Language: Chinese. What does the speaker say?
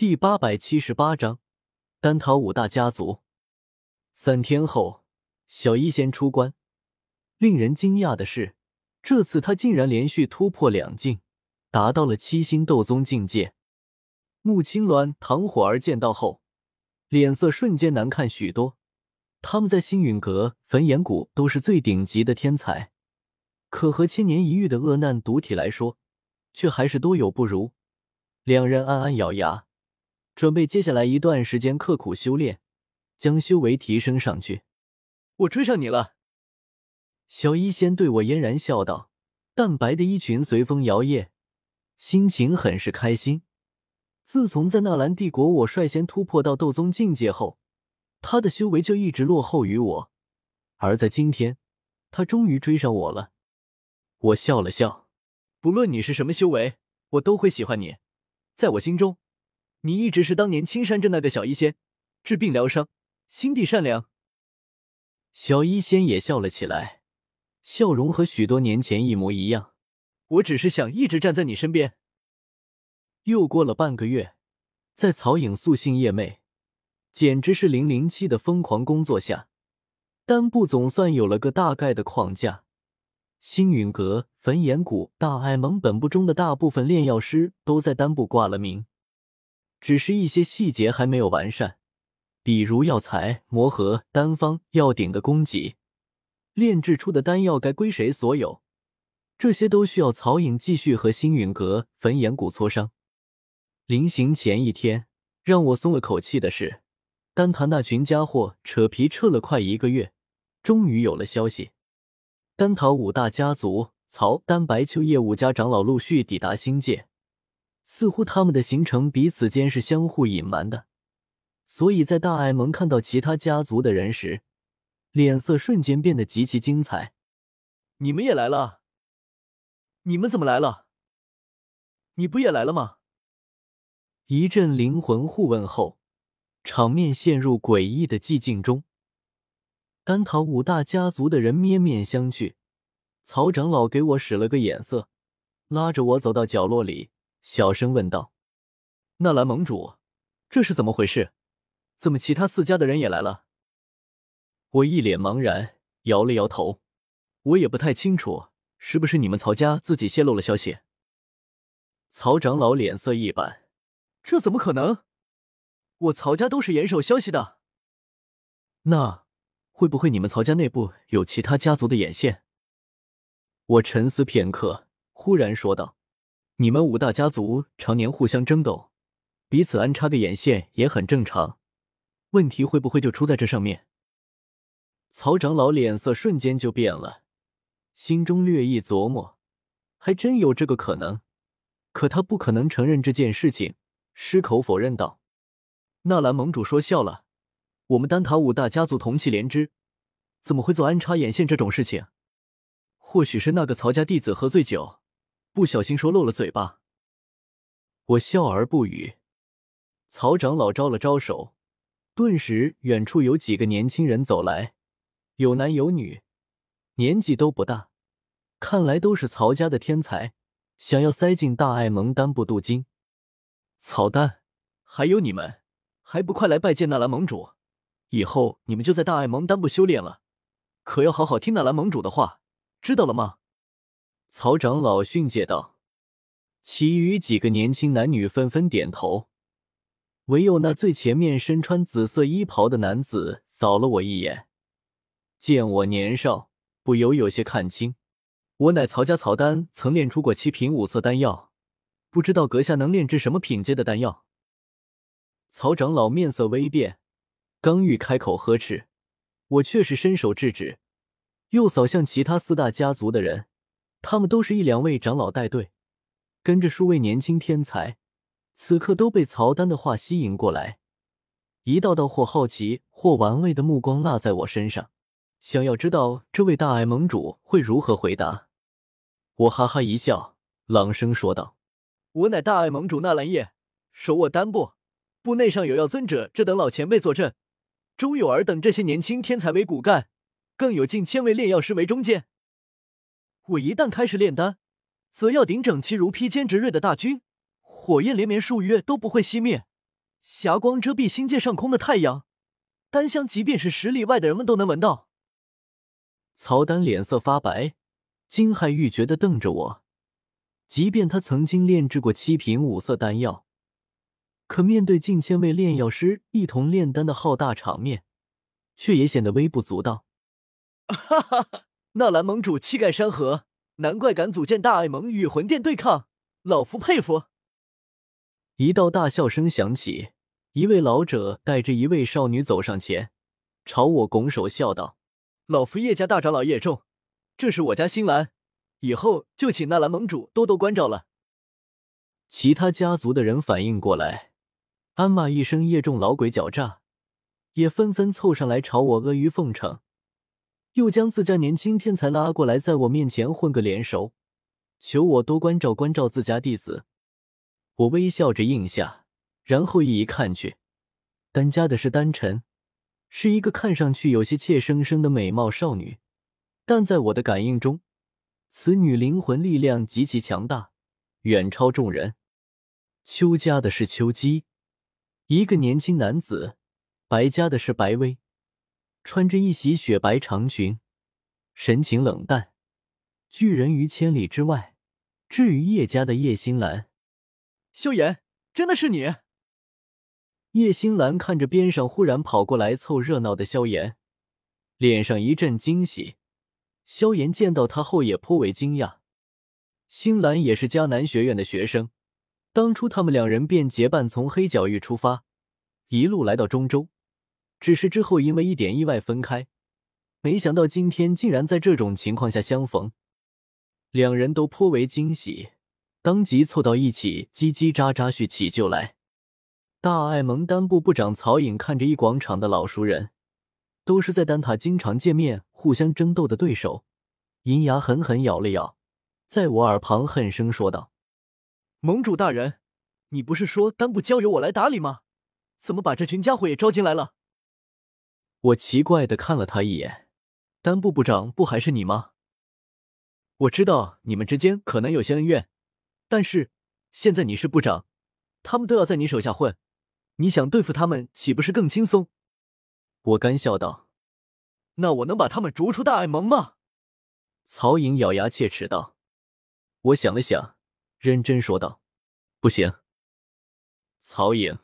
第八百七十八章，丹塔五大家族。三天后，小医仙出关。令人惊讶的是，这次他竟然连续突破两境，达到了七星斗宗境界。穆青鸾、唐火儿见到后，脸色瞬间难看许多。他们在星陨阁、焚炎谷都是最顶级的天才，可和千年一遇的恶难毒体来说，却还是多有不如。两人暗暗咬牙。准备接下来一段时间刻苦修炼，将修为提升上去。我追上你了，小医仙对我嫣然笑道。淡白的衣裙随风摇曳，心情很是开心。自从在纳兰帝国我率先突破到斗宗境界后，他的修为就一直落后于我，而在今天，他终于追上我了。我笑了笑，不论你是什么修为，我都会喜欢你，在我心中。你一直是当年青山镇那个小医仙，治病疗伤，心地善良。小医仙也笑了起来，笑容和许多年前一模一样。我只是想一直站在你身边。又过了半个月，在曹颖素信夜寐，简直是零零七的疯狂工作下，丹部总算有了个大概的框架。星陨阁、焚炎谷、大艾蒙本部中的大部分炼药师都在丹部挂了名。只是一些细节还没有完善，比如药材、魔盒、丹方、药鼎的供给，炼制出的丹药该归谁所有，这些都需要曹颖继续和星陨阁、焚炎谷磋商。临行前一天，让我松了口气的是，丹塔那群家伙扯皮扯了快一个月，终于有了消息。丹塔五大家族曹、丹、白秋叶五家长老陆续抵达星界。似乎他们的行程彼此间是相互隐瞒的，所以在大艾蒙看到其他家族的人时，脸色瞬间变得极其精彩。你们也来了？你们怎么来了？你不也来了吗？一阵灵魂互问后，场面陷入诡异的寂静中。丹桃五大家族的人面面相觑，曹长老给我使了个眼色，拉着我走到角落里。小声问道：“纳兰盟主，这是怎么回事？怎么其他四家的人也来了？”我一脸茫然，摇了摇头。我也不太清楚，是不是你们曹家自己泄露了消息？曹长老脸色一板：“这怎么可能？我曹家都是严守消息的。那会不会你们曹家内部有其他家族的眼线？”我沉思片刻，忽然说道。你们五大家族常年互相争斗，彼此安插个眼线也很正常。问题会不会就出在这上面？曹长老脸色瞬间就变了，心中略一琢磨，还真有这个可能。可他不可能承认这件事情，矢口否认道：“纳兰盟主说笑了，我们丹塔五大家族同气连枝，怎么会做安插眼线这种事情？或许是那个曹家弟子喝醉酒。”不小心说漏了嘴巴，我笑而不语。曹长老招了招手，顿时远处有几个年轻人走来，有男有女，年纪都不大，看来都是曹家的天才，想要塞进大爱蒙丹部镀金。曹丹，还有你们，还不快来拜见纳兰盟主？以后你们就在大爱蒙丹部修炼了，可要好好听纳兰盟主的话，知道了吗？曹长老训诫道：“其余几个年轻男女纷纷点头，唯有那最前面身穿紫色衣袍的男子扫了我一眼，见我年少，不由有些看清。我乃曹家曹丹，曾炼出过七品五色丹药，不知道阁下能炼制什么品阶的丹药？”曹长老面色微变，刚欲开口呵斥，我却是伸手制止，又扫向其他四大家族的人。他们都是一两位长老带队，跟着数位年轻天才，此刻都被曹丹的话吸引过来，一道道或好奇或玩味的目光落在我身上，想要知道这位大爱盟主会如何回答。我哈哈一笑，朗声说道：“我乃大爱盟主纳兰叶，手握丹部，部内上有药尊者这等老前辈坐镇，钟有儿等这些年轻天才为骨干，更有近千位炼药师为中坚。”我一旦开始炼丹，则要顶整齐如披坚执锐的大军，火焰连绵数月都不会熄灭，霞光遮蔽星界上空的太阳，丹香即便是十里外的人们都能闻到。曹丹脸色发白，惊骇欲绝的瞪着我。即便他曾经炼制过七品五色丹药，可面对近千位炼药师一同炼丹的浩大场面，却也显得微不足道。哈哈哈！纳兰盟主气盖山河，难怪敢组建大爱盟与魂殿对抗，老夫佩服。一道大笑声响起，一位老者带着一位少女走上前，朝我拱手笑道：“老夫叶家大长老叶仲，这是我家新兰。”以后就请纳兰盟主多多关照了。其他家族的人反应过来，暗骂一声叶仲老鬼狡诈，也纷纷凑上来朝我阿谀奉承，又将自家年轻天才拉过来，在我面前混个脸熟，求我多关照关照自家弟子。我微笑着应下，然后一一看去，丹家的是丹晨，是一个看上去有些怯生生的美貌少女，但在我的感应中。此女灵魂力量极其强大，远超众人。邱家的是邱姬，一个年轻男子；白家的是白薇，穿着一袭雪白长裙，神情冷淡，拒人于千里之外。至于叶家的叶星兰，萧炎，真的是你？叶星兰看着边上忽然跑过来凑热闹的萧炎，脸上一阵惊喜。萧炎见到他后也颇为惊讶，星兰也是迦南学院的学生，当初他们两人便结伴从黑角域出发，一路来到中州，只是之后因为一点意外分开，没想到今天竟然在这种情况下相逢，两人都颇为惊喜，当即凑到一起叽叽喳喳叙起旧来。大爱蒙丹部部长曹颖看着一广场的老熟人。都是在丹塔经常见面、互相争斗的对手，银牙狠狠咬了咬，在我耳旁恨声说道：“盟主大人，你不是说丹部交由我来打理吗？怎么把这群家伙也招进来了？”我奇怪的看了他一眼：“丹部部长不还是你吗？我知道你们之间可能有些恩怨，但是现在你是部长，他们都要在你手下混，你想对付他们岂不是更轻松？”我干笑道：“那我能把他们逐出大爱盟吗？”曹颖咬牙切齿道：“我想了想，认真说道：‘不行。’曹颖。